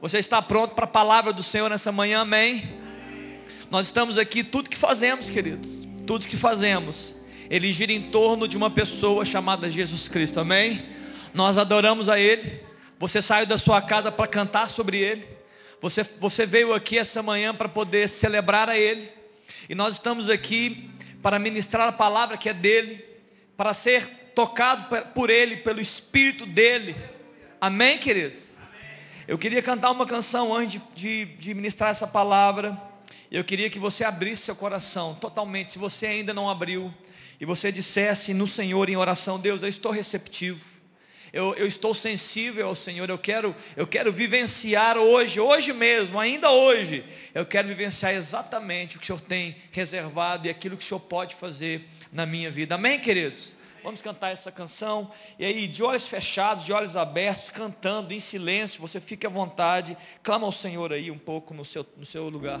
Você está pronto para a palavra do Senhor nessa manhã, amém? Nós estamos aqui, tudo que fazemos, queridos, tudo que fazemos, ele gira em torno de uma pessoa chamada Jesus Cristo, amém? Nós adoramos a Ele. Você saiu da sua casa para cantar sobre Ele. Você, você veio aqui essa manhã para poder celebrar a Ele. E nós estamos aqui para ministrar a palavra que é dele, para ser tocado por Ele, pelo Espírito dele. Amém, queridos? Eu queria cantar uma canção antes de, de, de ministrar essa palavra. Eu queria que você abrisse seu coração totalmente. Se você ainda não abriu, e você dissesse no Senhor em oração, Deus, eu estou receptivo. Eu, eu, estou sensível ao Senhor, eu quero, eu quero vivenciar hoje, hoje mesmo, ainda hoje, eu quero vivenciar exatamente o que o Senhor tem reservado e aquilo que o Senhor pode fazer na minha vida. Amém, queridos? Vamos cantar essa canção. E aí, de olhos fechados, de olhos abertos, cantando em silêncio, você fique à vontade, clama ao Senhor aí um pouco no seu, no seu lugar.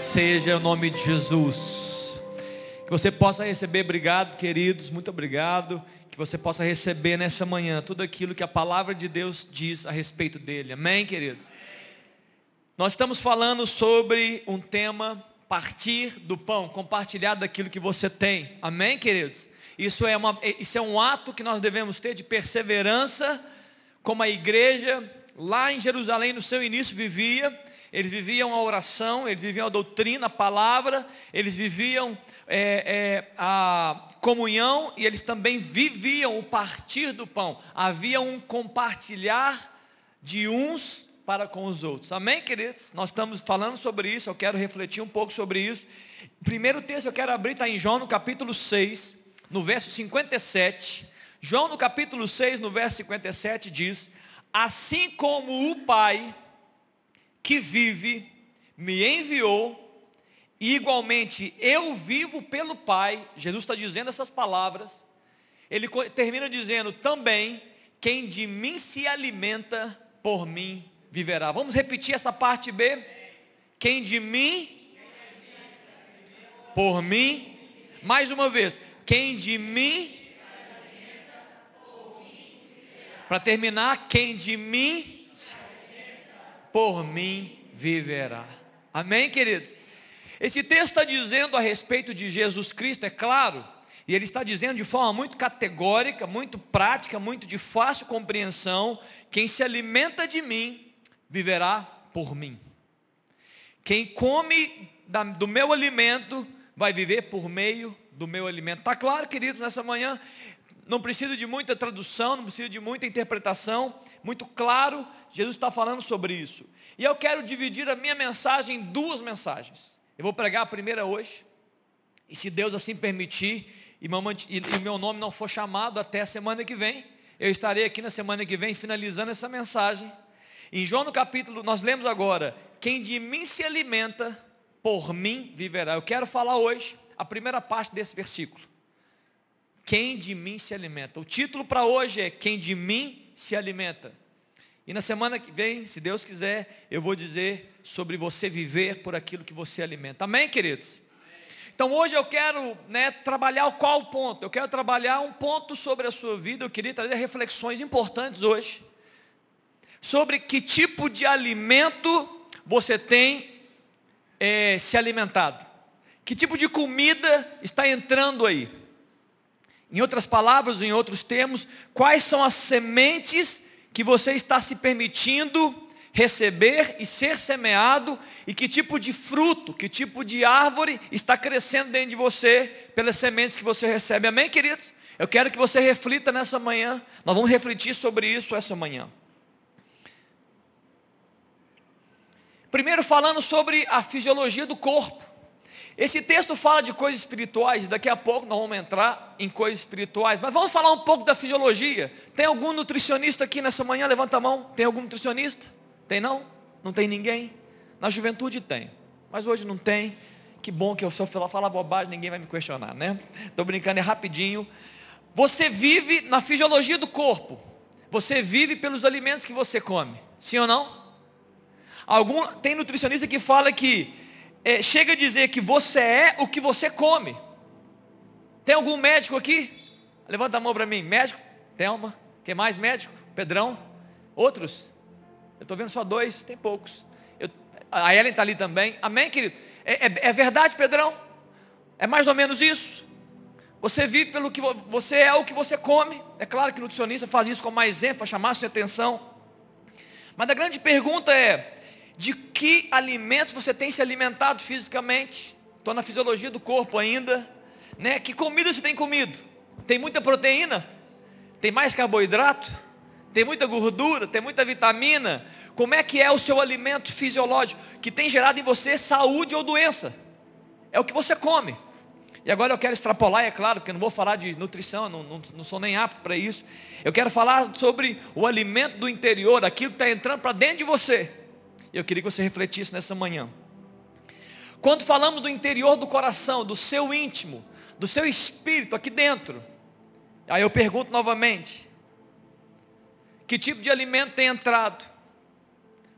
seja o nome de Jesus. Que você possa receber, obrigado, queridos, muito obrigado. Que você possa receber nessa manhã tudo aquilo que a palavra de Deus diz a respeito dele. Amém, queridos? Nós estamos falando sobre um tema, partir do pão, compartilhar daquilo que você tem. Amém, queridos? Isso é, uma, isso é um ato que nós devemos ter de perseverança, como a igreja lá em Jerusalém no seu início vivia eles viviam a oração, eles viviam a doutrina, a palavra, eles viviam é, é, a comunhão e eles também viviam o partir do pão. Havia um compartilhar de uns para com os outros. Amém, queridos? Nós estamos falando sobre isso, eu quero refletir um pouco sobre isso. Primeiro texto eu quero abrir está em João no capítulo 6, no verso 57. João no capítulo 6, no verso 57 diz: Assim como o Pai que vive me enviou, e igualmente eu vivo pelo Pai, Jesus está dizendo essas palavras, ele termina dizendo também, quem de mim se alimenta, por mim viverá. Vamos repetir essa parte B? Quem de mim, por mim, mais uma vez, quem de mim, para terminar, quem de mim, por mim viverá. Amém, queridos? Esse texto está dizendo a respeito de Jesus Cristo, é claro, e ele está dizendo de forma muito categórica, muito prática, muito de fácil compreensão: quem se alimenta de mim, viverá por mim. Quem come do meu alimento, vai viver por meio do meu alimento. Está claro, queridos, nessa manhã? Não precisa de muita tradução, não precisa de muita interpretação, muito claro, Jesus está falando sobre isso. E eu quero dividir a minha mensagem em duas mensagens. Eu vou pregar a primeira hoje, e se Deus assim permitir, e o meu nome não for chamado até a semana que vem, eu estarei aqui na semana que vem finalizando essa mensagem. Em João no capítulo, nós lemos agora, quem de mim se alimenta, por mim viverá. Eu quero falar hoje a primeira parte desse versículo. Quem de mim se alimenta. O título para hoje é Quem de mim se alimenta. E na semana que vem, se Deus quiser, eu vou dizer sobre você viver por aquilo que você alimenta. Amém, queridos? Então hoje eu quero né, trabalhar qual ponto? Eu quero trabalhar um ponto sobre a sua vida. Eu queria trazer reflexões importantes hoje. Sobre que tipo de alimento você tem é, se alimentado. Que tipo de comida está entrando aí. Em outras palavras, em outros termos, quais são as sementes que você está se permitindo receber e ser semeado e que tipo de fruto, que tipo de árvore está crescendo dentro de você pelas sementes que você recebe. Amém, queridos? Eu quero que você reflita nessa manhã. Nós vamos refletir sobre isso essa manhã. Primeiro falando sobre a fisiologia do corpo. Esse texto fala de coisas espirituais, daqui a pouco nós vamos entrar em coisas espirituais, mas vamos falar um pouco da fisiologia. Tem algum nutricionista aqui nessa manhã? Levanta a mão. Tem algum nutricionista? Tem não? Não tem ninguém? Na juventude tem, mas hoje não tem. Que bom que eu se eu falar bobagem, ninguém vai me questionar, né? Estou brincando, é rapidinho. Você vive na fisiologia do corpo. Você vive pelos alimentos que você come. Sim ou não? Algum, tem nutricionista que fala que é, chega a dizer que você é o que você come. Tem algum médico aqui? Levanta a mão para mim. Médico? Thelma? Quem mais médico? Pedrão? Outros? Eu estou vendo só dois, tem poucos. Eu, a Ellen está ali também. Amém, querido? É, é, é, verdade, Pedrão? É mais ou menos isso. Você vive pelo que você é o que você come. É claro que o nutricionista faz isso com mais exemplo para chamar a sua atenção. Mas a grande pergunta é: de que alimentos você tem se alimentado fisicamente. Estou na fisiologia do corpo ainda. Né? Que comida você tem comido? Tem muita proteína? Tem mais carboidrato? Tem muita gordura? Tem muita vitamina? Como é que é o seu alimento fisiológico? Que tem gerado em você saúde ou doença? É o que você come. E agora eu quero extrapolar, é claro, porque eu não vou falar de nutrição, não, não, não sou nem apto para isso. Eu quero falar sobre o alimento do interior, aquilo que está entrando para dentro de você. Eu queria que você refletisse nessa manhã. Quando falamos do interior do coração, do seu íntimo, do seu espírito aqui dentro, aí eu pergunto novamente: que tipo de alimento tem entrado?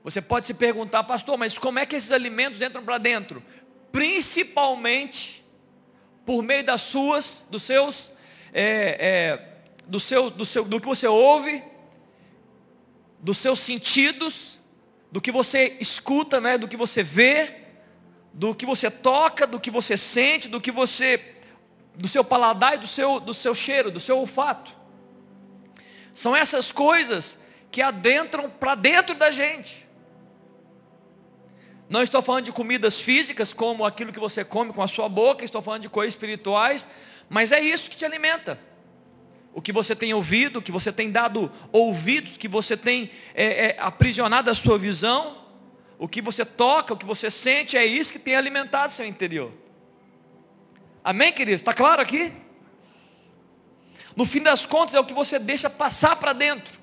Você pode se perguntar, pastor, mas como é que esses alimentos entram para dentro? Principalmente por meio das suas, dos seus, é, é, do, seu, do, seu, do que você ouve, dos seus sentidos do que você escuta, né, do que você vê, do que você toca, do que você sente, do que você do seu paladar e do seu do seu cheiro, do seu olfato. São essas coisas que adentram para dentro da gente. Não estou falando de comidas físicas, como aquilo que você come com a sua boca, estou falando de coisas espirituais, mas é isso que te alimenta. O que você tem ouvido, o que você tem dado ouvidos, que você tem é, é, aprisionado a sua visão, o que você toca, o que você sente, é isso que tem alimentado seu interior. Amém, queridos? Está claro aqui? No fim das contas, é o que você deixa passar para dentro.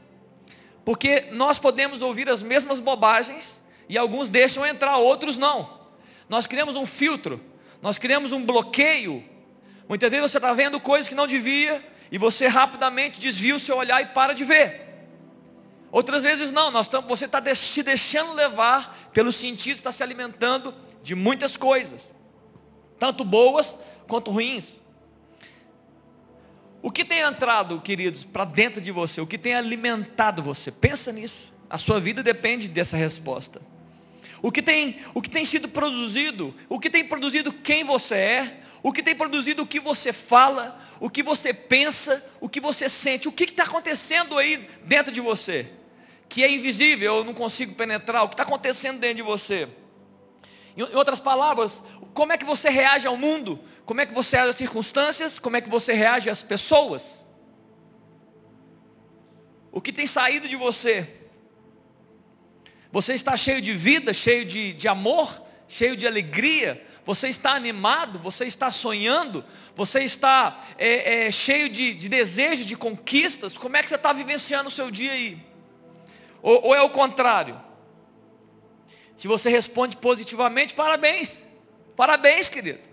Porque nós podemos ouvir as mesmas bobagens e alguns deixam entrar, outros não. Nós criamos um filtro, nós criamos um bloqueio. Muitas vezes você está vendo coisas que não devia e você rapidamente desvia o seu olhar e para de ver. Outras vezes não, nós você está se deixando levar pelo sentido, está se alimentando de muitas coisas, tanto boas quanto ruins. O que tem entrado, queridos, para dentro de você? O que tem alimentado você? Pensa nisso. A sua vida depende dessa resposta. O que tem, o que tem sido produzido, o que tem produzido quem você é, o que tem produzido o que você fala, o que você pensa, o que você sente, o que está acontecendo aí dentro de você, que é invisível, eu não consigo penetrar, o que está acontecendo dentro de você. Em outras palavras, como é que você reage ao mundo? Como é que você reage às circunstâncias? Como é que você reage às pessoas? O que tem saído de você? Você está cheio de vida, cheio de, de amor, cheio de alegria? Você está animado? Você está sonhando? Você está é, é, cheio de, de desejos, de conquistas? Como é que você está vivenciando o seu dia aí? Ou, ou é o contrário? Se você responde positivamente, parabéns. Parabéns, querido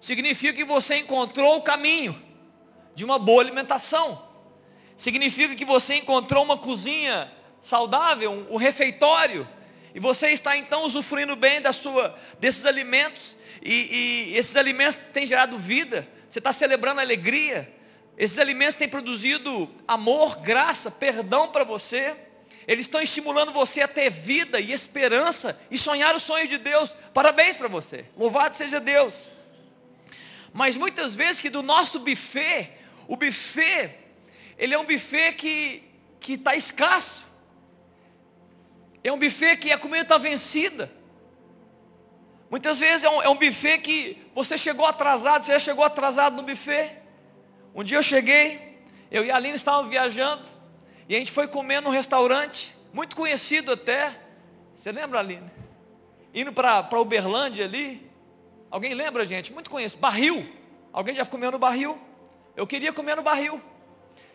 significa que você encontrou o caminho de uma boa alimentação. Significa que você encontrou uma cozinha saudável, um, um refeitório. E você está então usufruindo bem da sua, desses alimentos. E, e esses alimentos têm gerado vida. Você está celebrando alegria. Esses alimentos têm produzido amor, graça, perdão para você. Eles estão estimulando você a ter vida e esperança e sonhar os sonhos de Deus. Parabéns para você. Louvado seja Deus. Mas muitas vezes que do nosso buffet, o buffet, ele é um buffet que está escasso. É um buffet que a comida está vencida. Muitas vezes é um, é um buffet que você chegou atrasado, você já chegou atrasado no buffet. Um dia eu cheguei, eu e a Aline estávamos viajando, e a gente foi comer num restaurante, muito conhecido até. Você lembra, Aline? Indo para Uberlândia ali, Alguém lembra, gente? Muito conhecido. Barril. Alguém já comeu no barril? Eu queria comer no barril.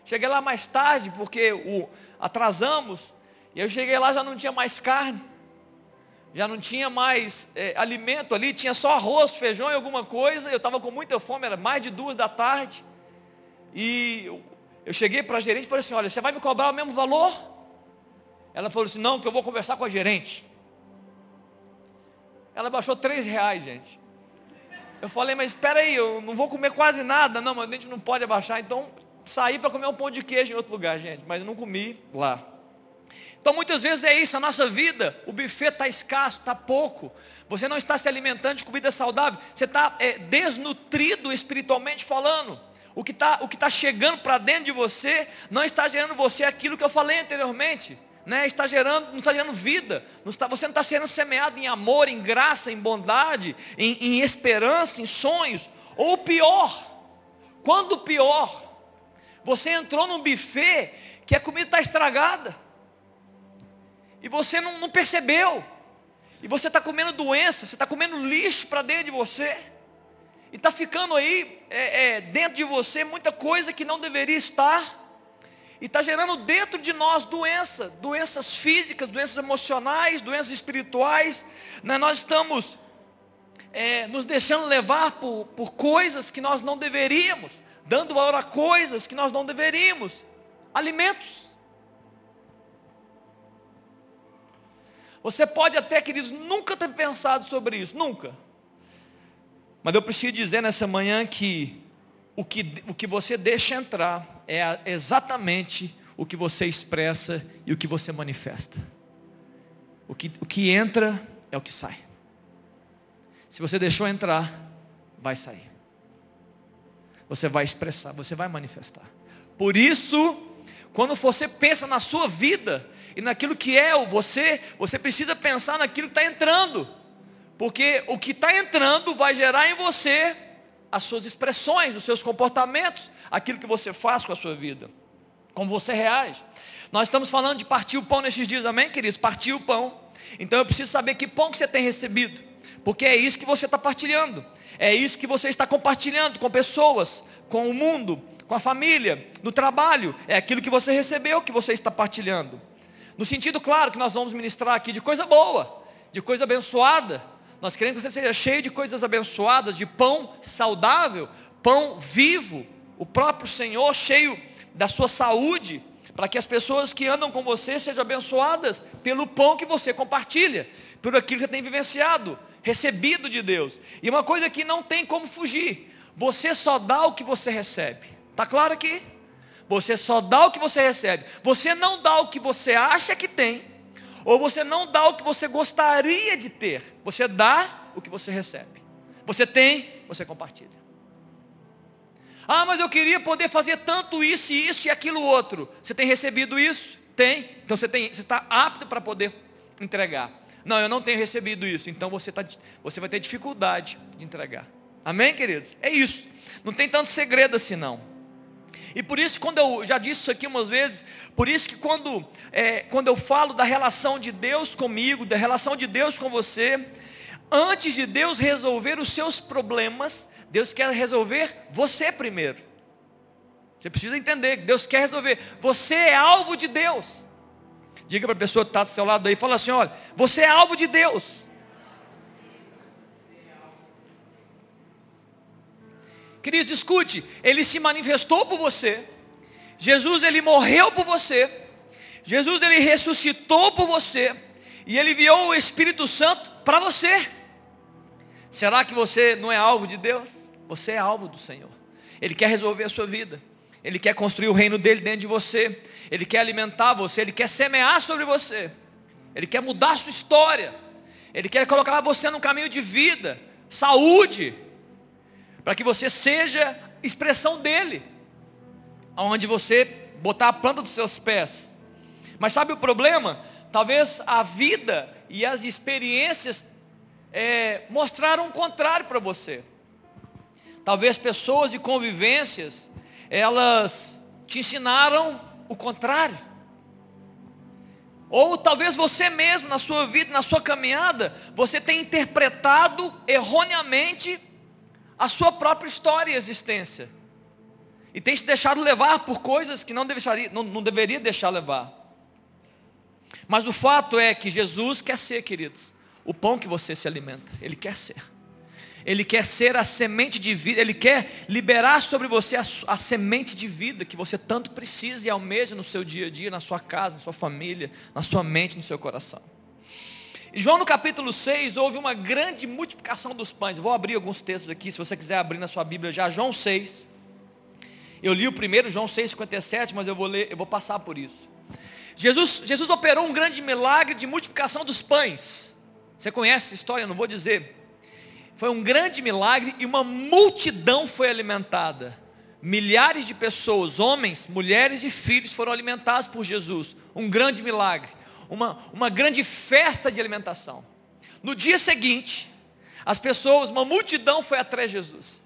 Cheguei lá mais tarde, porque o, atrasamos. E eu cheguei lá, já não tinha mais carne. Já não tinha mais é, alimento ali. Tinha só arroz, feijão e alguma coisa. Eu estava com muita fome, era mais de duas da tarde. E eu, eu cheguei para a gerente e falei assim, olha, você vai me cobrar o mesmo valor? Ela falou assim, não, que eu vou conversar com a gerente. Ela baixou três reais, gente. Eu falei, mas espera aí, eu não vou comer quase nada. Não, mas a gente não pode abaixar. Então, saí para comer um pão de queijo em outro lugar, gente. Mas eu não comi lá. Então, muitas vezes é isso. A nossa vida, o buffet está escasso, está pouco. Você não está se alimentando de comida saudável. Você está é, desnutrido espiritualmente falando. O que está tá chegando para dentro de você não está gerando você aquilo que eu falei anteriormente né, está gerando, não está gerando vida. Não está, você não está sendo semeado em amor, em graça, em bondade, em, em esperança, em sonhos. Ou pior, quando pior, você entrou num buffet que a comida está estragada. E você não, não percebeu. E você está comendo doença, você está comendo lixo para dentro de você. E está ficando aí é, é, dentro de você muita coisa que não deveria estar e está gerando dentro de nós doença, doenças físicas, doenças emocionais, doenças espirituais. Né? Nós estamos é, nos deixando levar por, por coisas que nós não deveríamos, dando valor a coisas que nós não deveríamos. Alimentos. Você pode até, queridos, nunca ter pensado sobre isso, nunca. Mas eu preciso dizer nessa manhã que o que, o que você deixa entrar é exatamente o que você expressa e o que você manifesta. O que, o que entra é o que sai. Se você deixou entrar, vai sair. Você vai expressar, você vai manifestar. Por isso, quando você pensa na sua vida e naquilo que é o você, você precisa pensar naquilo que está entrando. Porque o que está entrando vai gerar em você as suas expressões, os seus comportamentos, aquilo que você faz com a sua vida, como você reage. Nós estamos falando de partir o pão nesses dias, amém, queridos? Partir o pão. Então eu preciso saber que pão que você tem recebido, porque é isso que você está partilhando, é isso que você está compartilhando com pessoas, com o mundo, com a família, no trabalho, é aquilo que você recebeu que você está partilhando. No sentido claro que nós vamos ministrar aqui de coisa boa, de coisa abençoada. Nós queremos que você seja cheio de coisas abençoadas, de pão saudável, pão vivo, o próprio Senhor cheio da sua saúde, para que as pessoas que andam com você sejam abençoadas pelo pão que você compartilha, por aquilo que tem vivenciado, recebido de Deus. E uma coisa que não tem como fugir, você só dá o que você recebe. Está claro aqui? Você só dá o que você recebe. Você não dá o que você acha que tem, ou você não dá o que você gostaria de ter. Você dá o que você recebe. Você tem, você compartilha. Ah, mas eu queria poder fazer tanto isso e isso e aquilo outro. Você tem recebido isso? Tem. Então você tem, você está apto para poder entregar. Não, eu não tenho recebido isso. Então você, tá, você vai ter dificuldade de entregar. Amém, queridos? É isso. Não tem tanto segredo assim não. E por isso, quando eu já disse isso aqui umas vezes, por isso que quando, é, quando eu falo da relação de Deus comigo, da relação de Deus com você, antes de Deus resolver os seus problemas, Deus quer resolver você primeiro. Você precisa entender que Deus quer resolver. Você é alvo de Deus. Diga para a pessoa que está do seu lado aí, fala assim, olha, você é alvo de Deus. Queridos, escute, Ele se manifestou por você. Jesus, Ele morreu por você. Jesus, Ele ressuscitou por você. E Ele enviou o Espírito Santo para você. Será que você não é alvo de Deus? Você é alvo do Senhor. Ele quer resolver a sua vida. Ele quer construir o reino dele dentro de você. Ele quer alimentar você. Ele quer semear sobre você. Ele quer mudar a sua história. Ele quer colocar você num caminho de vida, saúde, para que você seja expressão dele, aonde você botar a planta dos seus pés. Mas sabe o problema? Talvez a vida e as experiências é, mostraram o contrário para você. Talvez pessoas de convivências, elas te ensinaram o contrário. Ou talvez você mesmo, na sua vida, na sua caminhada, você tenha interpretado erroneamente a sua própria história e existência. E tem se deixado levar por coisas que não, deixaria, não, não deveria deixar levar. Mas o fato é que Jesus quer ser, queridos, o pão que você se alimenta. Ele quer ser. Ele quer ser a semente de vida, Ele quer liberar sobre você a, a, semente de vida que você tanto precisa e almeja no seu dia a dia, na sua casa, na sua família, na sua mente, no seu coração. João no capítulo 6 houve uma grande multiplicação dos pães. vou abrir alguns textos aqui, se você quiser abrir na sua Bíblia já, João 6. Eu li o primeiro, João 6, 57, mas eu vou ler, eu vou passar por isso. Jesus, Jesus operou um grande milagre de multiplicação dos pães. Você conhece essa história, não vou dizer. Foi um grande milagre e uma multidão foi alimentada. Milhares de pessoas, homens, mulheres e filhos foram alimentados por Jesus. Um grande milagre. Uma, uma grande festa de alimentação. No dia seguinte, as pessoas, uma multidão foi atrás de Jesus.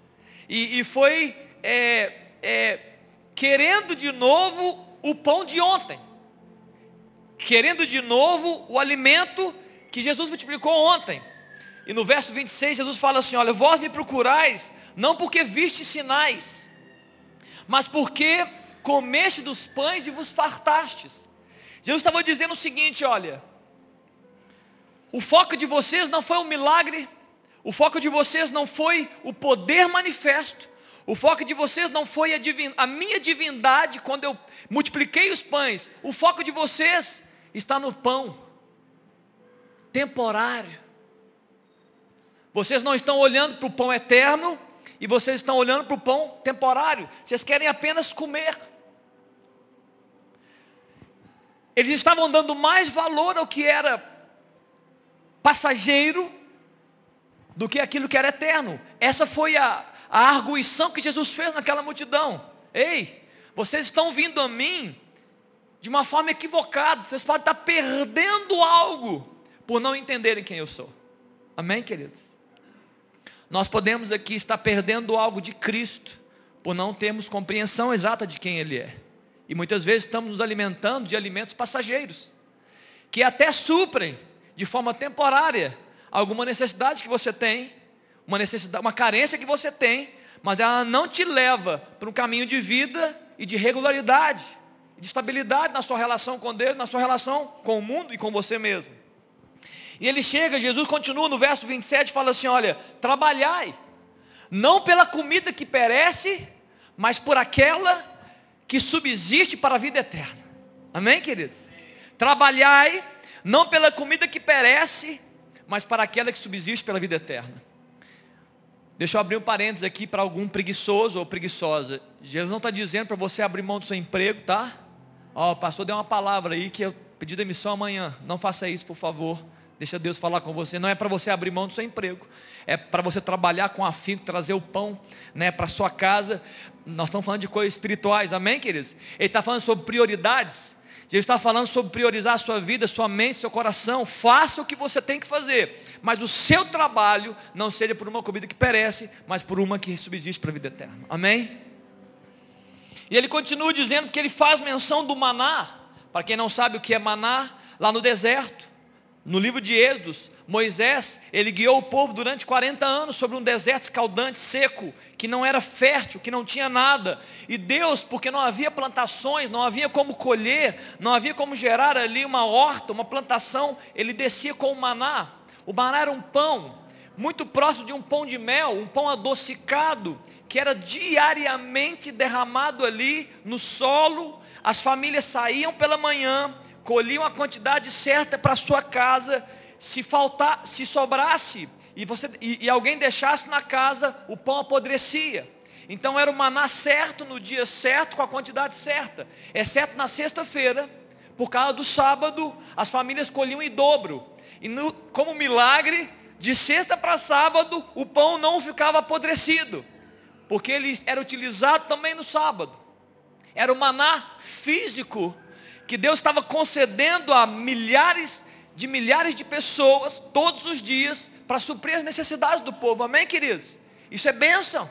E, e foi é, é, querendo de novo o pão de ontem. Querendo de novo o alimento que Jesus multiplicou ontem. E no verso 26, Jesus fala assim: Olha, vós me procurais, não porque viste sinais, mas porque comeste dos pães e vos fartastes. Jesus estava dizendo o seguinte: Olha, o foco de vocês não foi um milagre, o foco de vocês não foi o poder manifesto, o foco de vocês não foi a, divin, a minha divindade quando eu multipliquei os pães, o foco de vocês está no pão temporário vocês não estão olhando para o pão eterno e vocês estão olhando para o pão temporário. Vocês querem apenas comer. Eles estavam dando mais valor ao que era passageiro do que aquilo que era eterno. Essa foi a, a arguição que Jesus fez naquela multidão. Ei, vocês estão vindo a mim de uma forma equivocada. Vocês podem estar perdendo algo por não entenderem quem eu sou. Amém, queridos? Nós podemos aqui estar perdendo algo de Cristo por não termos compreensão exata de quem Ele é. E muitas vezes estamos nos alimentando de alimentos passageiros, que até suprem de forma temporária alguma necessidade que você tem, uma necessidade, uma carência que você tem, mas ela não te leva para um caminho de vida e de regularidade, de estabilidade na sua relação com Deus, na sua relação com o mundo e com você mesmo. E ele chega, Jesus continua no verso 27 fala assim: olha, trabalhai, não pela comida que perece, mas por aquela que subsiste para a vida eterna. Amém, queridos? Trabalhai, não pela comida que perece, mas para aquela que subsiste pela vida eterna. Deixa eu abrir um parênteses aqui para algum preguiçoso ou preguiçosa. Jesus não está dizendo para você abrir mão do seu emprego, tá? Ó, o pastor deu uma palavra aí que eu pedi demissão amanhã. Não faça isso, por favor. Deixa Deus falar com você. Não é para você abrir mão do seu emprego. É para você trabalhar com afinco, trazer o pão né, para sua casa. Nós estamos falando de coisas espirituais, amém, queridos? Ele está falando sobre prioridades. Jesus está falando sobre priorizar a sua vida, sua mente, seu coração. Faça o que você tem que fazer. Mas o seu trabalho não seja por uma comida que perece, mas por uma que subsiste para a vida eterna. Amém? E ele continua dizendo que ele faz menção do maná. Para quem não sabe o que é maná, lá no deserto. No livro de Êxodos, Moisés, ele guiou o povo durante 40 anos sobre um deserto escaldante, seco, que não era fértil, que não tinha nada. E Deus, porque não havia plantações, não havia como colher, não havia como gerar ali uma horta, uma plantação, ele descia com o maná. O maná era um pão, muito próximo de um pão de mel, um pão adocicado, que era diariamente derramado ali no solo. As famílias saíam pela manhã, colhiam a quantidade certa para sua casa, se faltar, se sobrasse e, você, e, e alguém deixasse na casa, o pão apodrecia. Então era o maná certo, no dia certo, com a quantidade certa. Exceto na sexta-feira, por causa do sábado, as famílias colhiam em dobro. E no, como milagre, de sexta para sábado, o pão não ficava apodrecido. Porque ele era utilizado também no sábado. Era o maná físico que Deus estava concedendo a milhares de milhares de pessoas todos os dias para suprir as necessidades do povo. Amém, queridos? Isso é bênção,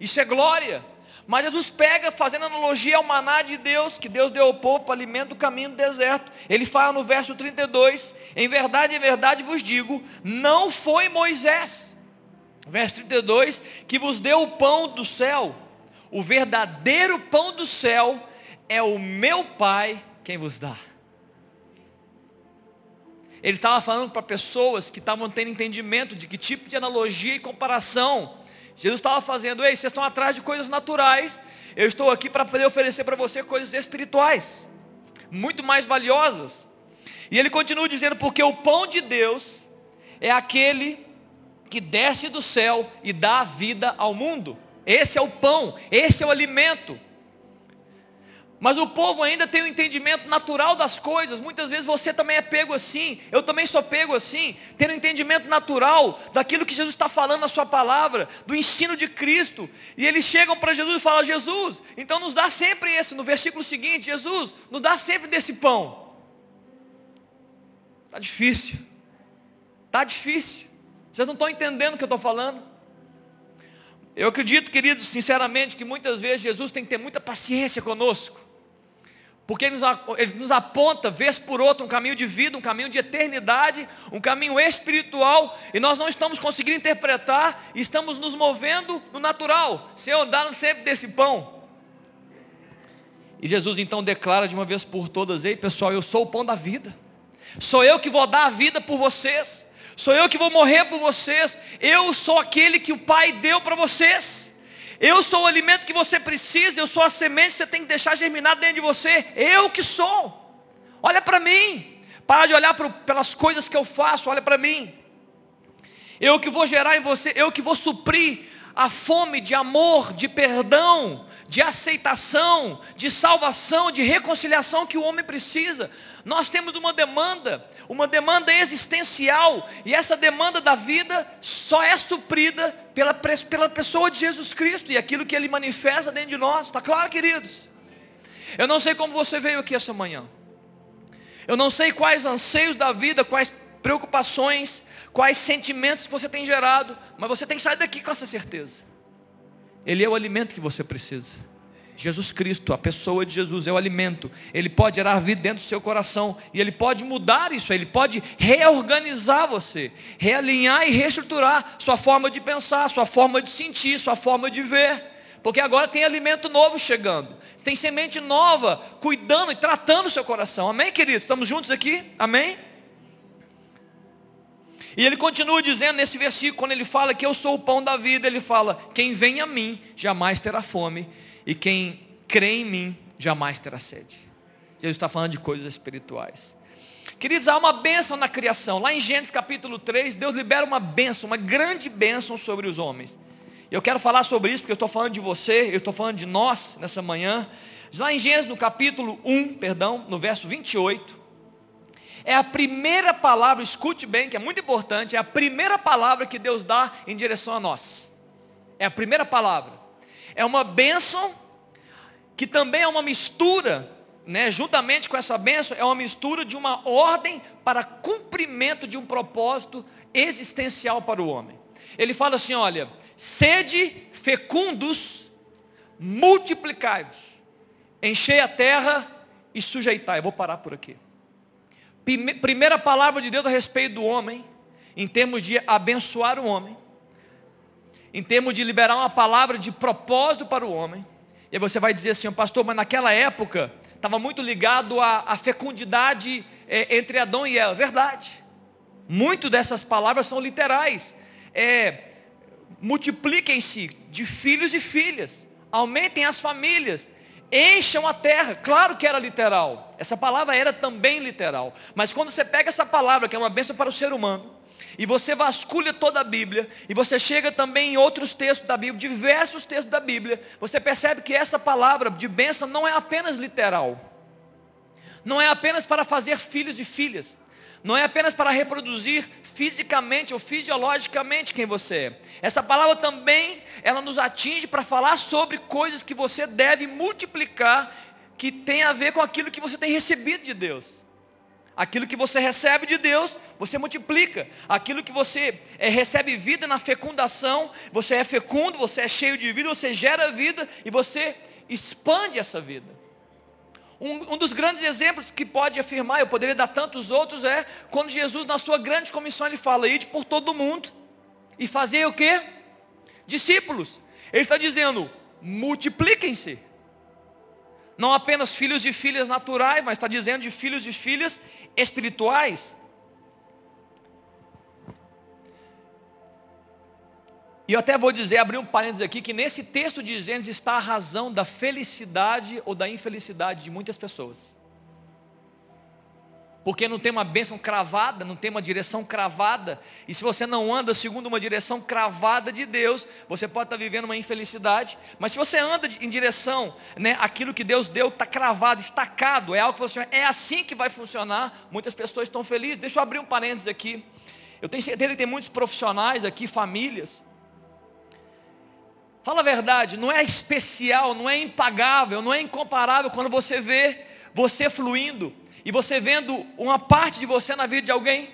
isso é glória. Mas Jesus pega, fazendo analogia ao maná de Deus, que Deus deu ao povo para alimento do caminho do deserto. Ele fala no verso 32, em verdade, em verdade vos digo, não foi Moisés, verso 32, que vos deu o pão do céu. O verdadeiro pão do céu é o meu Pai quem vos dá. Ele estava falando para pessoas que estavam tendo entendimento de que tipo de analogia e comparação Jesus estava fazendo. Ei, vocês estão atrás de coisas naturais. Eu estou aqui para poder oferecer para você coisas espirituais, muito mais valiosas. E ele continua dizendo: porque o pão de Deus é aquele que desce do céu e dá vida ao mundo. Esse é o pão, esse é o alimento. Mas o povo ainda tem o um entendimento natural das coisas. Muitas vezes você também é pego assim. Eu também sou pego assim. Tendo um entendimento natural daquilo que Jesus está falando na sua palavra, do ensino de Cristo. E eles chegam para Jesus e falam, Jesus, então nos dá sempre esse, no versículo seguinte, Jesus, nos dá sempre desse pão. Está difícil. Está difícil. Vocês não estão entendendo o que eu estou falando? Eu acredito, queridos, sinceramente, que muitas vezes Jesus tem que ter muita paciência conosco. Porque ele nos, ele nos aponta, vez por outra, um caminho de vida, um caminho de eternidade, um caminho espiritual, e nós não estamos conseguindo interpretar, estamos nos movendo no natural, Senhor, dá sempre desse pão. E Jesus então declara de uma vez por todas, ei pessoal, eu sou o pão da vida, sou eu que vou dar a vida por vocês, sou eu que vou morrer por vocês, eu sou aquele que o Pai deu para vocês. Eu sou o alimento que você precisa, eu sou a semente que você tem que deixar germinar dentro de você. Eu que sou. Olha para mim. Para de olhar pro, pelas coisas que eu faço, olha para mim. Eu que vou gerar em você, eu que vou suprir a fome de amor, de perdão, de aceitação, de salvação, de reconciliação que o homem precisa. Nós temos uma demanda, uma demanda existencial, e essa demanda da vida só é suprida pela, pela pessoa de Jesus Cristo e aquilo que Ele manifesta dentro de nós. Está claro, queridos? Eu não sei como você veio aqui essa manhã. Eu não sei quais anseios da vida, quais preocupações, quais sentimentos que você tem gerado, mas você tem que sair daqui com essa certeza. Ele é o alimento que você precisa. Jesus Cristo, a pessoa de Jesus, é o alimento. Ele pode gerar vida dentro do seu coração. E Ele pode mudar isso. Ele pode reorganizar você. Realinhar e reestruturar sua forma de pensar, sua forma de sentir, sua forma de ver. Porque agora tem alimento novo chegando. Tem semente nova cuidando e tratando o seu coração. Amém, queridos? Estamos juntos aqui? Amém? E ele continua dizendo nesse versículo, quando ele fala que eu sou o pão da vida, ele fala: quem vem a mim jamais terá fome, e quem crê em mim jamais terá sede. Jesus está falando de coisas espirituais. Queridos, há uma bênção na criação. Lá em Gênesis capítulo 3, Deus libera uma bênção, uma grande bênção sobre os homens. Eu quero falar sobre isso porque eu estou falando de você, eu estou falando de nós nessa manhã. Lá em Gênesis, no capítulo 1, perdão, no verso 28, é a primeira palavra, escute bem, que é muito importante, é a primeira palavra que Deus dá em direção a nós. É a primeira palavra é uma bênção que também é uma mistura, né, juntamente com essa bênção, é uma mistura de uma ordem para cumprimento de um propósito existencial para o homem. Ele fala assim, olha, sede fecundos, multiplicai-vos, enchei a terra e sujeitai. Eu vou parar por aqui. Primeira palavra de Deus a respeito do homem, em termos de abençoar o homem em termos de liberar uma palavra de propósito para o homem. E aí você vai dizer assim, pastor, mas naquela época estava muito ligado à, à fecundidade é, entre Adão e Eva. Verdade. Muito dessas palavras são literais. É, multipliquem-se de filhos e filhas. Aumentem as famílias. Encham a terra. Claro que era literal. Essa palavra era também literal. Mas quando você pega essa palavra, que é uma bênção para o ser humano, e você vasculha toda a Bíblia, e você chega também em outros textos da Bíblia, diversos textos da Bíblia, você percebe que essa palavra de bênção não é apenas literal, não é apenas para fazer filhos e filhas, não é apenas para reproduzir fisicamente ou fisiologicamente quem você é. Essa palavra também, ela nos atinge para falar sobre coisas que você deve multiplicar, que tem a ver com aquilo que você tem recebido de Deus. Aquilo que você recebe de Deus, você multiplica. Aquilo que você é, recebe vida na fecundação, você é fecundo, você é cheio de vida, você gera vida e você expande essa vida. Um, um, dos grandes exemplos que pode afirmar, eu poderia dar tantos outros, é quando Jesus, na sua grande comissão, ele fala, ide por todo mundo e fazer o que? Discípulos. Ele está dizendo, multipliquem-se. Não apenas filhos e filhas naturais, mas está dizendo de filhos e filhas espirituais. E eu até vou dizer, abrir um parênteses aqui, que nesse texto de Gênesis está a razão da felicidade ou da infelicidade de muitas pessoas. Porque não tem uma bênção cravada, não tem uma direção cravada. E se você não anda segundo uma direção cravada de Deus, você pode estar vivendo uma infelicidade. Mas se você anda em direção, né, aquilo que Deus deu está cravado, estacado, é algo que você é assim que vai funcionar. Muitas pessoas estão felizes. Deixa eu abrir um parênteses aqui. Eu tenho certeza que tem muitos profissionais aqui, famílias. Fala a verdade, não é especial, não é impagável, não é incomparável quando você vê você fluindo e você vendo uma parte de você na vida de alguém.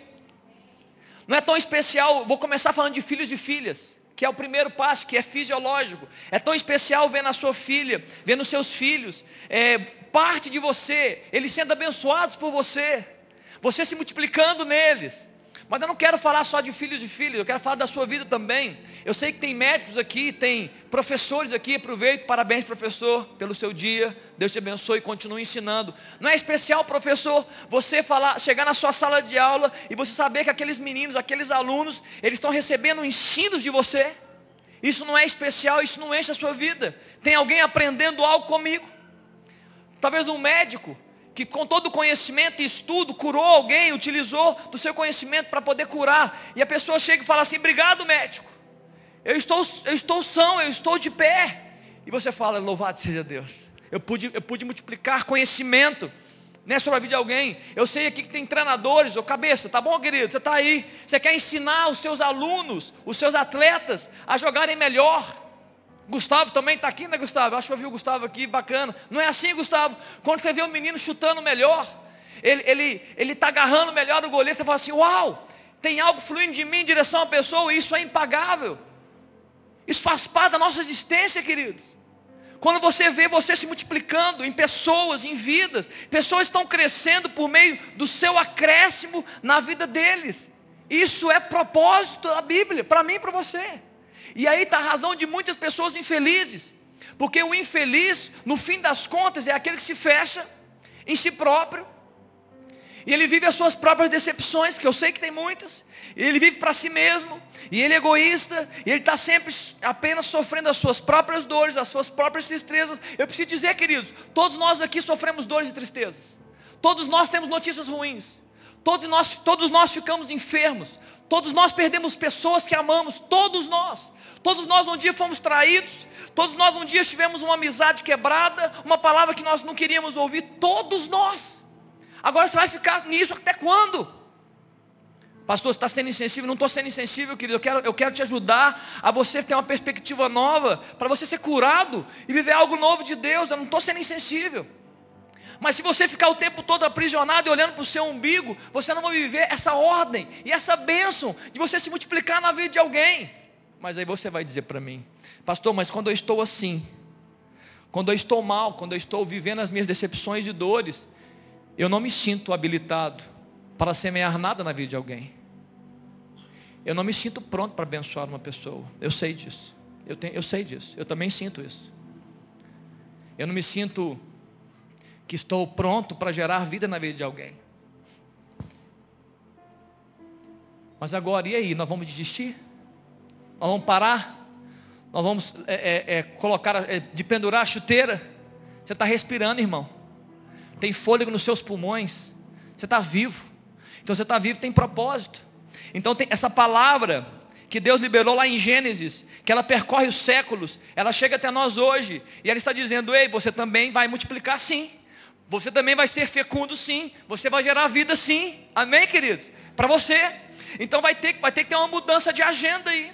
Não é tão especial, vou começar falando de filhos e filhas, que é o primeiro passo, que é fisiológico. É tão especial ver na sua filha, ver nos seus filhos, é, parte de você, eles sendo abençoados por você, você se multiplicando neles. Mas eu não quero falar só de filhos e filhas, eu quero falar da sua vida também. Eu sei que tem médicos aqui, tem professores aqui, aproveito, parabéns professor pelo seu dia. Deus te abençoe e continue ensinando. Não é especial, professor, você falar, chegar na sua sala de aula e você saber que aqueles meninos, aqueles alunos, eles estão recebendo ensinos de você. Isso não é especial, isso não enche a sua vida. Tem alguém aprendendo algo comigo. Talvez um médico, que com todo o conhecimento e estudo curou alguém, utilizou do seu conhecimento para poder curar. E a pessoa chega e fala assim: "Obrigado, médico. Eu estou eu estou são, eu estou de pé". E você fala: "Louvado seja Deus. Eu pude eu pude multiplicar conhecimento né, sobre a vida de alguém. Eu sei aqui que tem treinadores, ô cabeça, tá bom, querido? Você está aí. Você quer ensinar os seus alunos, os seus atletas a jogarem melhor. Gustavo também está aqui, né, Gustavo? Acho que eu vi o Gustavo aqui, bacana. Não é assim, Gustavo? Quando você vê um menino chutando melhor, ele está ele, ele tá agarrando melhor o goleiro, você fala assim, uau, tem algo fluindo de mim em direção à pessoa, e isso é impagável. Isso faz parte da nossa existência, queridos. Quando você vê você se multiplicando em pessoas, em vidas, pessoas estão crescendo por meio do seu acréscimo na vida deles. Isso é propósito da Bíblia, para mim e para você. E aí está a razão de muitas pessoas infelizes. Porque o infeliz, no fim das contas, é aquele que se fecha em si próprio. E ele vive as suas próprias decepções, porque eu sei que tem muitas. Ele vive para si mesmo. E ele é egoísta. E ele está sempre apenas sofrendo as suas próprias dores, as suas próprias tristezas. Eu preciso dizer, queridos, todos nós aqui sofremos dores e tristezas. Todos nós temos notícias ruins. Todos nós, todos nós ficamos enfermos. Todos nós perdemos pessoas que amamos. Todos nós. Todos nós um dia fomos traídos. Todos nós um dia tivemos uma amizade quebrada. Uma palavra que nós não queríamos ouvir. Todos nós. Agora você vai ficar nisso até quando? Pastor, você está sendo insensível? Não estou sendo insensível, querido. Eu quero, eu quero te ajudar a você ter uma perspectiva nova. Para você ser curado e viver algo novo de Deus. Eu não estou sendo insensível. Mas se você ficar o tempo todo aprisionado e olhando para o seu umbigo, você não vai viver essa ordem e essa bênção de você se multiplicar na vida de alguém. Mas aí você vai dizer para mim, pastor, mas quando eu estou assim, quando eu estou mal, quando eu estou vivendo as minhas decepções e dores, eu não me sinto habilitado para semear nada na vida de alguém. Eu não me sinto pronto para abençoar uma pessoa. Eu sei disso. Eu, tenho, eu sei disso. Eu também sinto isso. Eu não me sinto que estou pronto para gerar vida na vida de alguém. Mas agora, e aí? Nós vamos desistir? Nós vamos parar? Nós vamos é, é, é, colocar, é, de pendurar a chuteira? Você está respirando, irmão. Tem fôlego nos seus pulmões. Você está vivo. Então você está vivo, tem propósito. Então tem essa palavra que Deus liberou lá em Gênesis, que ela percorre os séculos, ela chega até nós hoje, e ela está dizendo, ei, você também vai multiplicar sim. Você também vai ser fecundo sim. Você vai gerar vida sim. Amém, queridos? Para você. Então vai ter, vai ter que ter uma mudança de agenda aí.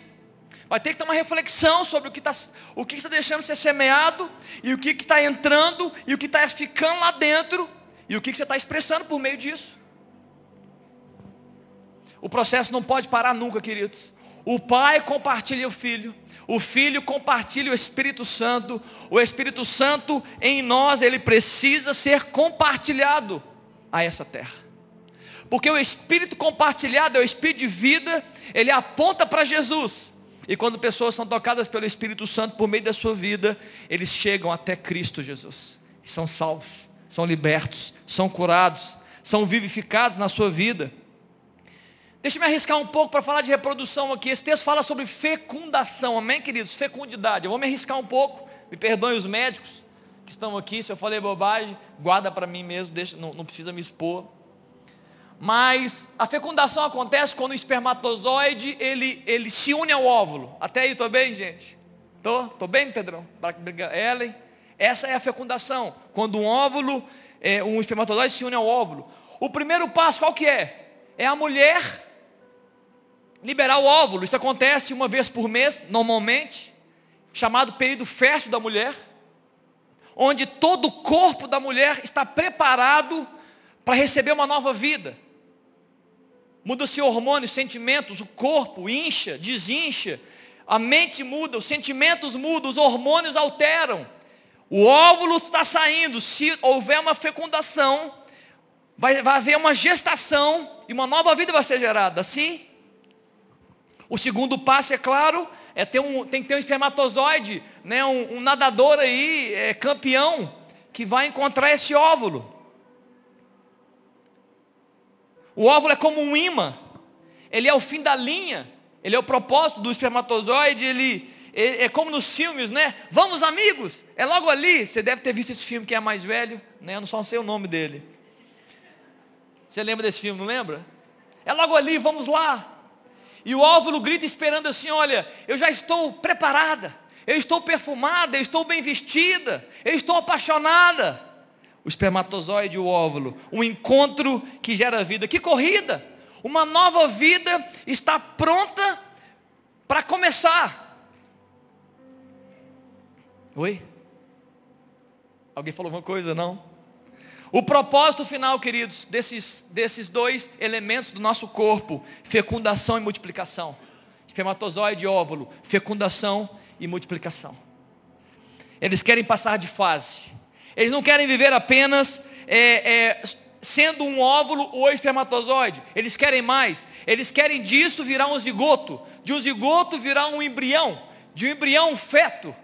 Vai ter que ter uma reflexão sobre o que está o que está deixando ser semeado e o que está entrando e o que está ficando lá dentro e o que, que você está expressando por meio disso. O processo não pode parar nunca, queridos. O pai compartilha o filho, o Filho compartilha o Espírito Santo, o Espírito Santo em nós, ele precisa ser compartilhado a essa terra. Porque o Espírito compartilhado é o Espírito de vida, ele aponta para Jesus. E quando pessoas são tocadas pelo Espírito Santo por meio da sua vida, eles chegam até Cristo Jesus. E são salvos, são libertos, são curados, são vivificados na sua vida. Deixa eu me arriscar um pouco para falar de reprodução aqui. Esse texto fala sobre fecundação, amém, queridos? Fecundidade. Eu vou me arriscar um pouco. Me perdoem os médicos que estão aqui. Se eu falei bobagem, guarda para mim mesmo, deixa, não, não precisa me expor. Mas a fecundação acontece quando o espermatozoide ele, ele se une ao óvulo. Até aí, estou bem, gente? Estou? Estou bem, Pedrão? Ellen? Essa é a fecundação. Quando um óvulo, é, um espermatozoide se une ao óvulo. O primeiro passo qual que é? É a mulher liberar o óvulo. Isso acontece uma vez por mês, normalmente, chamado período fértil da mulher, onde todo o corpo da mulher está preparado para receber uma nova vida. Muda-se hormônios, sentimentos, o corpo incha, desincha, a mente muda, os sentimentos mudam, os hormônios alteram. O óvulo está saindo, se houver uma fecundação, vai, vai haver uma gestação e uma nova vida vai ser gerada. Assim, o segundo passo, é claro, é ter um, tem que ter um espermatozoide, né, um, um nadador aí, é, campeão, que vai encontrar esse óvulo. O óvulo é como um imã, ele é o fim da linha, ele é o propósito do espermatozoide, ele, ele é como nos filmes, né? Vamos amigos, é logo ali. Você deve ter visto esse filme que é mais velho, né? Eu não só sei o nome dele. Você lembra desse filme, não lembra? É logo ali, vamos lá. E o óvulo grita esperando assim: olha, eu já estou preparada, eu estou perfumada, eu estou bem vestida, eu estou apaixonada. O espermatozoide e o óvulo, um encontro que gera vida. Que corrida! Uma nova vida está pronta para começar. Oi? Alguém falou uma coisa, não? O propósito final, queridos, desses, desses dois elementos do nosso corpo, fecundação e multiplicação. Espermatozoide e óvulo, fecundação e multiplicação. Eles querem passar de fase. Eles não querem viver apenas é, é, sendo um óvulo ou espermatozoide. Eles querem mais. Eles querem disso virar um zigoto. De um zigoto virar um embrião. De um embrião um feto.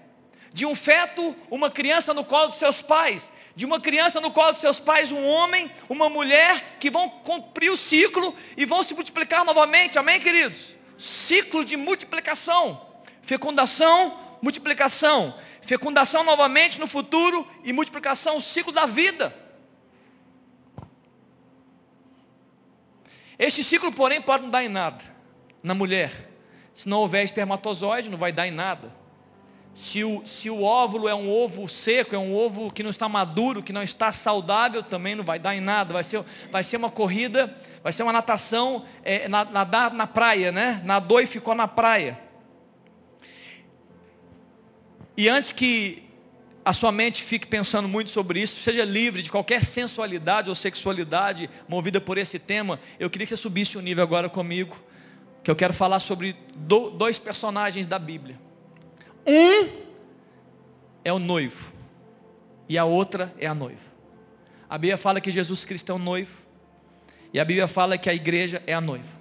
De um feto, uma criança no colo dos seus pais de uma criança no colo de seus pais, um homem, uma mulher, que vão cumprir o ciclo e vão se multiplicar novamente, amém, queridos? Ciclo de multiplicação, fecundação, multiplicação, fecundação novamente no futuro e multiplicação, o ciclo da vida. Este ciclo, porém, pode não dar em nada na mulher. Se não houver espermatozoide, não vai dar em nada. Se o, se o óvulo é um ovo seco, é um ovo que não está maduro, que não está saudável, também não vai dar em nada. Vai ser, vai ser uma corrida, vai ser uma natação, é, nadar na praia, né? Nadou e ficou na praia. E antes que a sua mente fique pensando muito sobre isso, seja livre de qualquer sensualidade ou sexualidade movida por esse tema, eu queria que você subisse o um nível agora comigo, que eu quero falar sobre dois personagens da Bíblia. Um é o noivo e a outra é a noiva. A Bíblia fala que Jesus Cristo é o noivo e a Bíblia fala que a igreja é a noiva.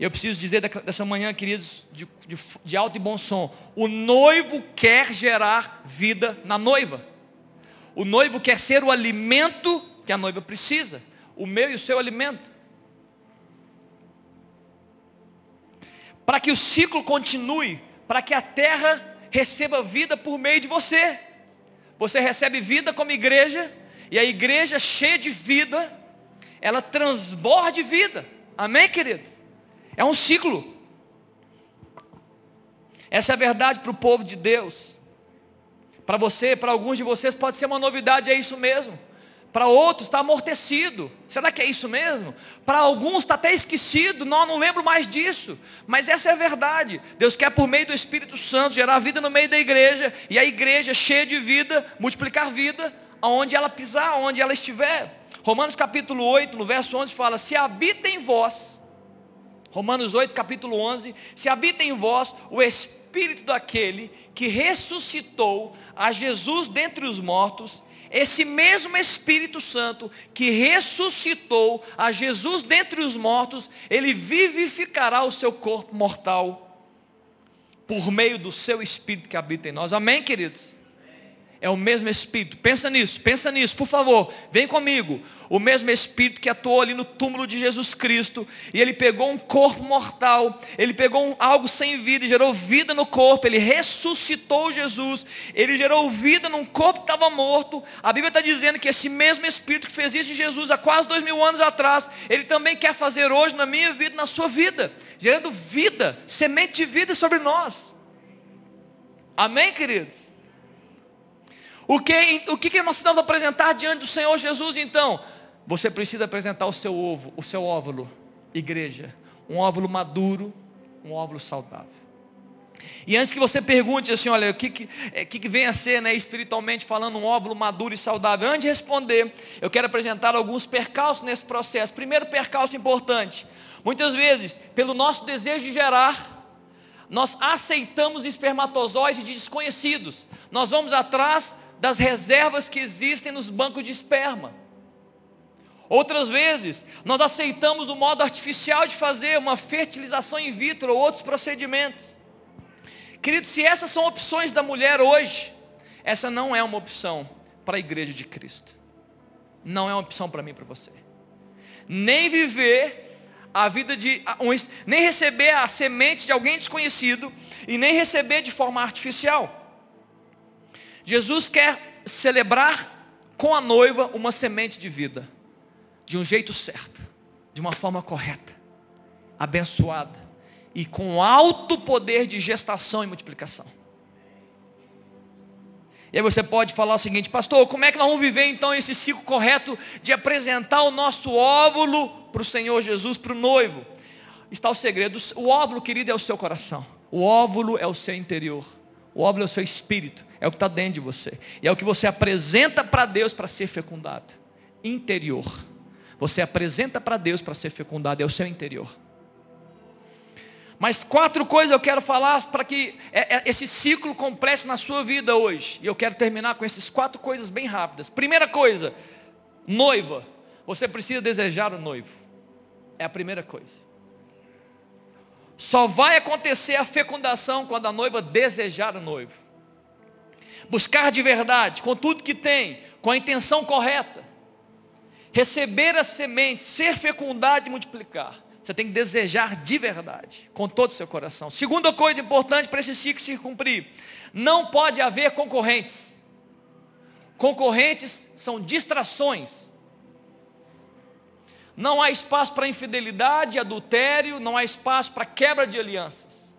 Eu preciso dizer dessa manhã, queridos, de, de, de alto e bom som: o noivo quer gerar vida na noiva. O noivo quer ser o alimento que a noiva precisa, o meu e o seu alimento. Para que o ciclo continue, para que a terra receba vida por meio de você. Você recebe vida como igreja, e a igreja cheia de vida, ela transborde vida. Amém, queridos? É um ciclo. Essa é a verdade para o povo de Deus. Para você, para alguns de vocês pode ser uma novidade, é isso mesmo. Para outros está amortecido. Será que é isso mesmo? Para alguns está até esquecido. Não, não lembro mais disso. Mas essa é a verdade. Deus quer por meio do Espírito Santo gerar vida no meio da igreja. E a igreja cheia de vida, multiplicar vida aonde ela pisar, onde ela estiver. Romanos capítulo 8, no verso 11 fala: Se habita em vós, Romanos 8, capítulo 11, se habita em vós o Espírito daquele que ressuscitou a Jesus dentre os mortos, esse mesmo Espírito Santo que ressuscitou a Jesus dentre os mortos, ele vivificará o seu corpo mortal por meio do seu Espírito que habita em nós. Amém, queridos? É o mesmo Espírito. Pensa nisso, pensa nisso, por favor. Vem comigo. O mesmo Espírito que atuou ali no túmulo de Jesus Cristo. E ele pegou um corpo mortal. Ele pegou um, algo sem vida e gerou vida no corpo. Ele ressuscitou Jesus. Ele gerou vida num corpo que estava morto. A Bíblia está dizendo que esse mesmo Espírito que fez isso em Jesus há quase dois mil anos atrás, ele também quer fazer hoje na minha vida, na sua vida. Gerando vida, semente de vida sobre nós. Amém, queridos? O que, o que nós precisamos apresentar diante do Senhor Jesus então? Você precisa apresentar o seu ovo, o seu óvulo, igreja. Um óvulo maduro, um óvulo saudável. E antes que você pergunte assim, olha, o que, é, que, que vem a ser, né, espiritualmente falando, um óvulo maduro e saudável, antes de responder, eu quero apresentar alguns percalços nesse processo. Primeiro percalço importante, muitas vezes, pelo nosso desejo de gerar, nós aceitamos espermatozoides de desconhecidos. Nós vamos atrás das reservas que existem nos bancos de esperma. Outras vezes, nós aceitamos o modo artificial de fazer uma fertilização in vitro ou outros procedimentos. Querido, se essas são opções da mulher hoje, essa não é uma opção para a igreja de Cristo. Não é uma opção para mim e para você. Nem viver a vida de. nem receber a semente de alguém desconhecido e nem receber de forma artificial. Jesus quer celebrar com a noiva uma semente de vida, de um jeito certo, de uma forma correta, abençoada e com alto poder de gestação e multiplicação. E aí você pode falar o seguinte, pastor, como é que nós vamos viver então esse ciclo correto de apresentar o nosso óvulo para o Senhor Jesus, para o noivo? Está o segredo, o óvulo, querido, é o seu coração. O óvulo é o seu interior. O óvulo é o seu espírito, é o que está dentro de você. E é o que você apresenta para Deus para ser fecundado. Interior. Você apresenta para Deus para ser fecundado, é o seu interior. Mas quatro coisas eu quero falar para que é, é, esse ciclo complete na sua vida hoje. E eu quero terminar com essas quatro coisas bem rápidas. Primeira coisa, noiva. Você precisa desejar o noivo. É a primeira coisa. Só vai acontecer a fecundação quando a noiva desejar o noivo. Buscar de verdade, com tudo que tem, com a intenção correta. Receber a semente, ser fecundado e multiplicar. Você tem que desejar de verdade, com todo o seu coração. Segunda coisa importante para esse ciclo se cumprir: não pode haver concorrentes. Concorrentes são distrações não há espaço para infidelidade, adultério, não há espaço para quebra de alianças.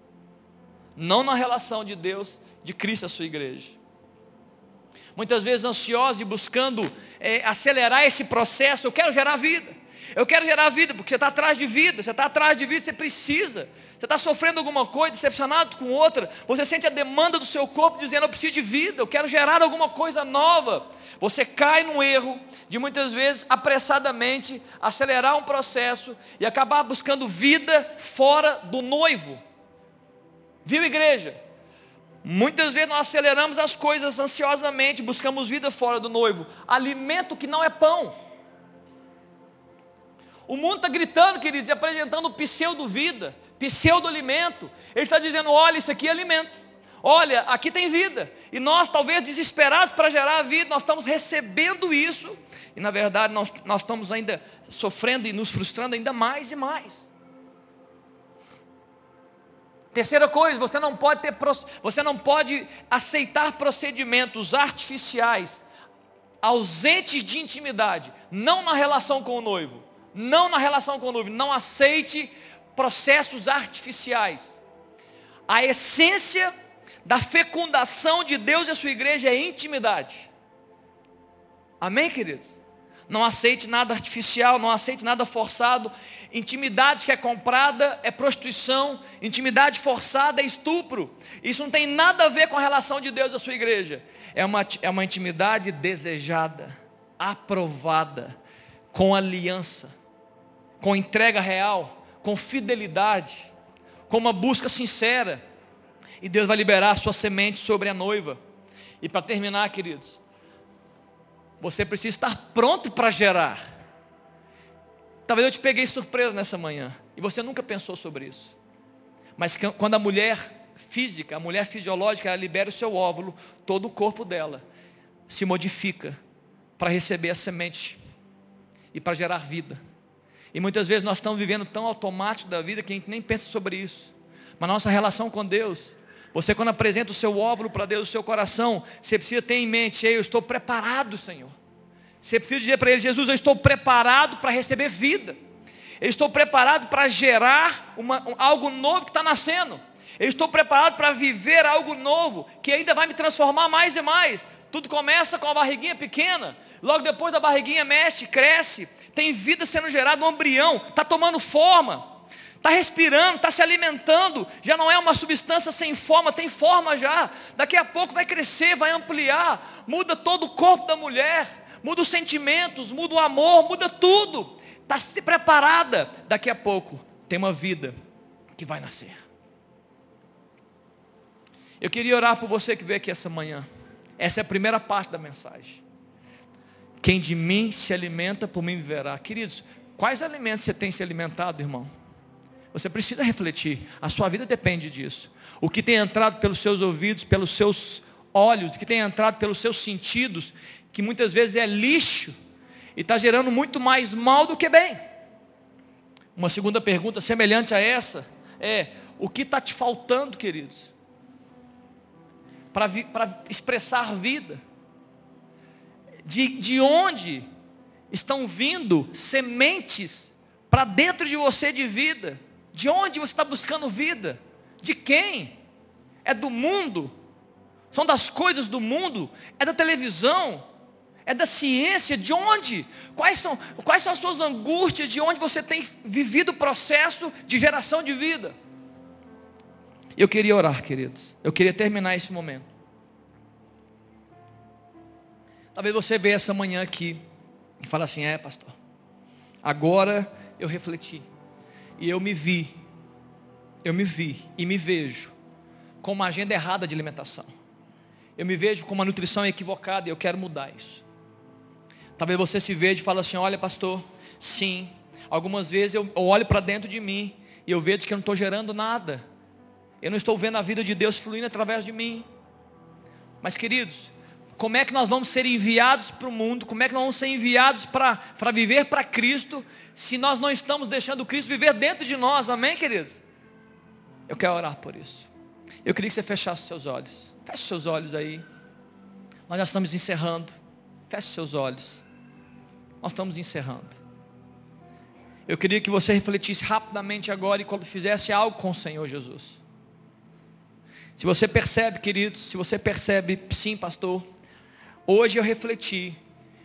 Não na relação de Deus, de Cristo a sua igreja. Muitas vezes ansiosos e buscando é, acelerar esse processo, eu quero gerar vida. Eu quero gerar vida, porque você está atrás de vida, você está atrás de vida, você precisa. Você está sofrendo alguma coisa, decepcionado com outra, você sente a demanda do seu corpo dizendo, eu preciso de vida, eu quero gerar alguma coisa nova. Você cai no erro de muitas vezes apressadamente acelerar um processo e acabar buscando vida fora do noivo. Viu, igreja? Muitas vezes nós aceleramos as coisas ansiosamente, buscamos vida fora do noivo. Alimento que não é pão. O mundo está gritando, queridos, e apresentando pseudo-vida, pseudo-alimento. Ele está dizendo, olha, isso aqui é alimento. Olha, aqui tem vida. E nós, talvez desesperados para gerar a vida, nós estamos recebendo isso. E na verdade nós, nós estamos ainda sofrendo e nos frustrando ainda mais e mais. Terceira coisa, você não pode ter, você não pode aceitar procedimentos artificiais ausentes de intimidade, não na relação com o noivo, não na relação com o noivo, não aceite processos artificiais. A essência da fecundação de Deus e a sua igreja é intimidade. Amém, queridos? Não aceite nada artificial, não aceite nada forçado. Intimidade que é comprada é prostituição, intimidade forçada é estupro. Isso não tem nada a ver com a relação de Deus e a sua igreja. É uma, é uma intimidade desejada, aprovada, com aliança, com entrega real, com fidelidade, com uma busca sincera e Deus vai liberar a sua semente sobre a noiva. E para terminar, queridos, você precisa estar pronto para gerar. Talvez eu te peguei surpresa nessa manhã. E você nunca pensou sobre isso. Mas quando a mulher física, a mulher fisiológica, ela libera o seu óvulo, todo o corpo dela se modifica para receber a semente e para gerar vida. E muitas vezes nós estamos vivendo tão automático da vida que a gente nem pensa sobre isso. Mas nossa relação com Deus você quando apresenta o seu óvulo para Deus, o seu coração, você precisa ter em mente, eu estou preparado, Senhor. Você precisa dizer para Ele, Jesus, eu estou preparado para receber vida. Eu estou preparado para gerar uma, um, algo novo que está nascendo. Eu estou preparado para viver algo novo, que ainda vai me transformar mais e mais. Tudo começa com a barriguinha pequena, logo depois da barriguinha mexe, cresce, tem vida sendo gerada, um embrião, está tomando forma está respirando, está se alimentando, já não é uma substância sem forma, tem forma já. Daqui a pouco vai crescer, vai ampliar, muda todo o corpo da mulher, muda os sentimentos, muda o amor, muda tudo. Está se preparada, daqui a pouco tem uma vida que vai nascer. Eu queria orar por você que veio aqui essa manhã. Essa é a primeira parte da mensagem. Quem de mim se alimenta, por mim viverá. Queridos, quais alimentos você tem se alimentado, irmão? Você precisa refletir. A sua vida depende disso. O que tem entrado pelos seus ouvidos, pelos seus olhos, o que tem entrado pelos seus sentidos, que muitas vezes é lixo e está gerando muito mais mal do que bem. Uma segunda pergunta semelhante a essa é: o que está te faltando, queridos, para expressar vida? De, de onde estão vindo sementes para dentro de você de vida? De onde você está buscando vida? De quem? É do mundo? São das coisas do mundo? É da televisão? É da ciência? De onde? Quais são, quais são as suas angústias? De onde você tem vivido o processo de geração de vida? Eu queria orar, queridos. Eu queria terminar esse momento. Talvez você veja essa manhã aqui e fale assim: é, pastor, agora eu refleti e eu me vi, eu me vi e me vejo com uma agenda errada de alimentação. Eu me vejo com uma nutrição equivocada e eu quero mudar isso. Talvez você se veja e fale assim: olha, pastor, sim. Algumas vezes eu olho para dentro de mim e eu vejo que eu não estou gerando nada. Eu não estou vendo a vida de Deus fluindo através de mim. Mas queridos, como é que nós vamos ser enviados para o mundo? Como é que nós vamos ser enviados para viver para Cristo? Se nós não estamos deixando Cristo viver dentro de nós, amém, queridos? Eu quero orar por isso. Eu queria que você fechasse seus olhos. Feche seus olhos aí. Nós já estamos encerrando. Feche seus olhos. Nós estamos encerrando. Eu queria que você refletisse rapidamente agora e quando fizesse algo com o Senhor Jesus. Se você percebe, queridos, se você percebe, sim, pastor, hoje eu refleti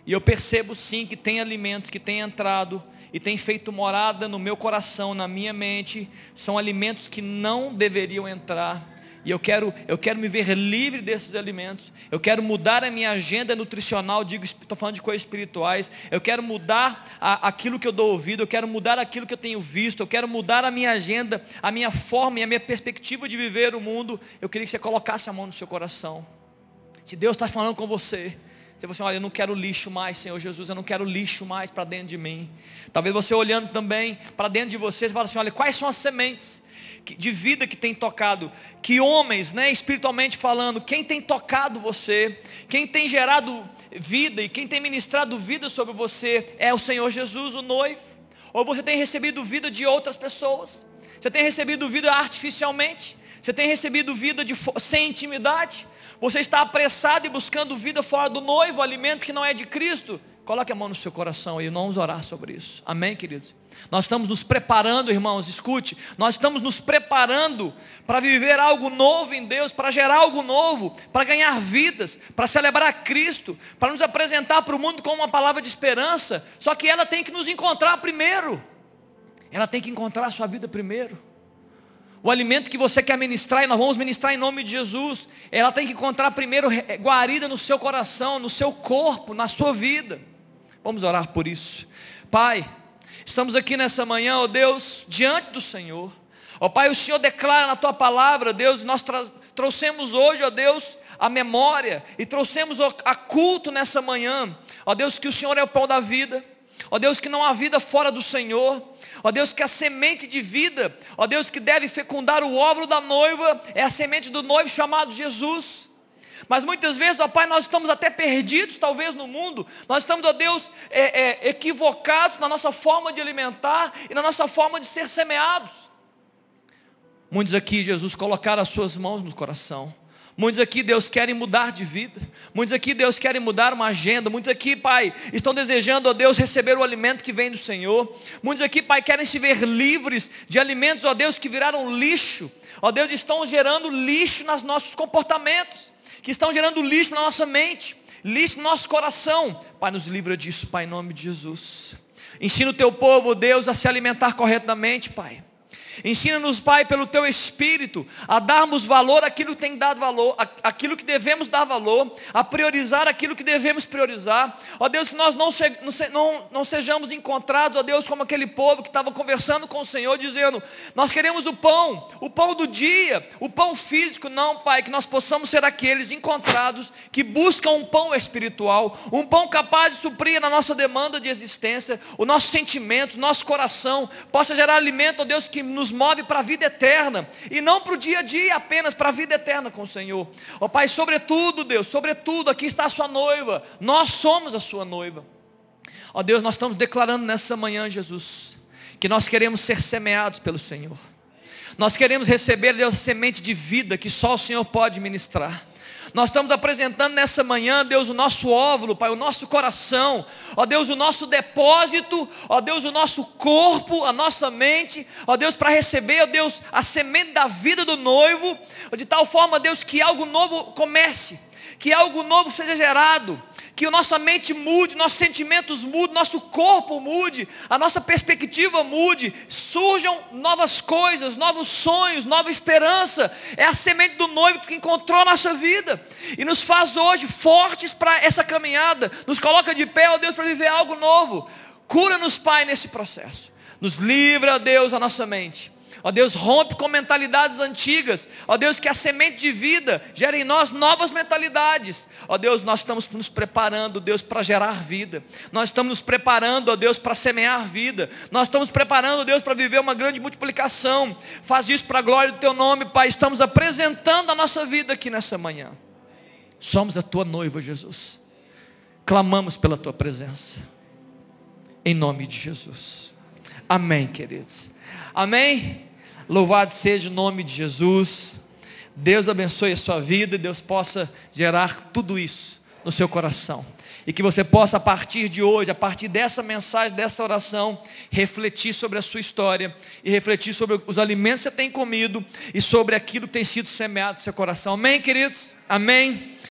e eu percebo sim que tem alimentos que têm entrado e têm feito morada no meu coração, na minha mente, são alimentos que não deveriam entrar. E eu quero, eu quero me ver livre desses alimentos. Eu quero mudar a minha agenda nutricional, digo, estou falando de coisas espirituais. Eu quero mudar a, aquilo que eu dou ouvido, eu quero mudar aquilo que eu tenho visto, eu quero mudar a minha agenda, a minha forma e a minha perspectiva de viver o mundo. Eu queria que você colocasse a mão no seu coração. Se Deus está falando com você, você você, olha, eu não quero lixo mais, Senhor Jesus, eu não quero lixo mais para dentro de mim. Talvez você olhando também para dentro de você, você fala assim, olha, quais são as sementes? de vida que tem tocado, que homens, né, espiritualmente falando, quem tem tocado você, quem tem gerado vida e quem tem ministrado vida sobre você é o Senhor Jesus, o noivo. Ou você tem recebido vida de outras pessoas? Você tem recebido vida artificialmente? Você tem recebido vida de, sem intimidade? Você está apressado e buscando vida fora do noivo, alimento que não é de Cristo? Coloque a mão no seu coração e vamos orar sobre isso. Amém, queridos? Nós estamos nos preparando, irmãos, escute, nós estamos nos preparando para viver algo novo em Deus, para gerar algo novo, para ganhar vidas, para celebrar Cristo, para nos apresentar para o mundo com uma palavra de esperança, só que ela tem que nos encontrar primeiro, ela tem que encontrar a sua vida primeiro. O alimento que você quer ministrar, e nós vamos ministrar em nome de Jesus, ela tem que encontrar primeiro guarida no seu coração, no seu corpo, na sua vida. Vamos orar por isso. Pai, Estamos aqui nessa manhã, ó Deus, diante do Senhor. Ó Pai, o Senhor declara na tua palavra, Deus, nós trouxemos hoje, ó Deus, a memória e trouxemos a culto nessa manhã. Ó Deus, que o Senhor é o pão da vida. Ó Deus, que não há vida fora do Senhor. Ó Deus, que a semente de vida, ó Deus, que deve fecundar o óvulo da noiva, é a semente do noivo chamado Jesus. Mas muitas vezes, ó Pai, nós estamos até perdidos, talvez no mundo. Nós estamos, ó Deus, é, é, equivocados na nossa forma de alimentar e na nossa forma de ser semeados. Muitos aqui, Jesus, colocaram as suas mãos no coração. Muitos aqui, Deus, querem mudar de vida. Muitos aqui, Deus, querem mudar uma agenda. Muitos aqui, Pai, estão desejando, ó Deus, receber o alimento que vem do Senhor. Muitos aqui, Pai, querem se ver livres de alimentos, ó Deus, que viraram lixo. Ó Deus, estão gerando lixo nos nossos comportamentos que estão gerando lixo na nossa mente, lixo no nosso coração. Pai, nos livra disso, Pai, em nome de Jesus. Ensina o teu povo, Deus, a se alimentar corretamente, Pai. Ensina-nos, Pai, pelo Teu Espírito, a darmos valor àquilo que tem dado valor, aquilo que devemos dar valor, a priorizar aquilo que devemos priorizar. Ó Deus, que nós não, não, não sejamos encontrados, ó Deus, como aquele povo que estava conversando com o Senhor, dizendo, nós queremos o pão, o pão do dia, o pão físico. Não, Pai, que nós possamos ser aqueles encontrados que buscam um pão espiritual, um pão capaz de suprir a nossa demanda de existência, o nosso sentimento, o nosso coração, possa gerar alimento, ó Deus, que nos nos move para a vida eterna, e não para o dia a dia apenas, para a vida eterna com o Senhor. Ó oh, Pai, sobretudo, Deus, sobretudo, aqui está a sua noiva, nós somos a sua noiva. Ó oh, Deus, nós estamos declarando nessa manhã, Jesus, que nós queremos ser semeados pelo Senhor. Nós queremos receber, Deus, a semente de vida que só o Senhor pode ministrar. Nós estamos apresentando nessa manhã, Deus, o nosso óvulo, Pai, o nosso coração, ó Deus, o nosso depósito, ó Deus, o nosso corpo, a nossa mente, ó Deus, para receber, ó Deus, a semente da vida do noivo, de tal forma, Deus, que algo novo comece que algo novo seja gerado, que nossa mente mude, nossos sentimentos mudem, nosso corpo mude, a nossa perspectiva mude, surjam novas coisas, novos sonhos, nova esperança. É a semente do noivo que encontrou a nossa vida e nos faz hoje fortes para essa caminhada, nos coloca de pé, ó Deus, para viver algo novo. Cura-nos, Pai, nesse processo. Nos livra, ó Deus, a nossa mente Ó Deus, rompe com mentalidades antigas. Ó Deus, que a semente de vida gere em nós novas mentalidades. Ó Deus, nós estamos nos preparando, Deus, para gerar vida. Nós estamos nos preparando, ó Deus, para semear vida. Nós estamos preparando, Deus, para viver uma grande multiplicação. Faz isso para a glória do Teu nome, Pai. Estamos apresentando a nossa vida aqui nessa manhã. Somos a Tua noiva, Jesus. Clamamos pela Tua presença. Em nome de Jesus. Amém, queridos. Amém. Louvado seja o nome de Jesus. Deus abençoe a sua vida e Deus possa gerar tudo isso no seu coração. E que você possa, a partir de hoje, a partir dessa mensagem, dessa oração, refletir sobre a sua história e refletir sobre os alimentos que você tem comido e sobre aquilo que tem sido semeado no seu coração. Amém, queridos? Amém.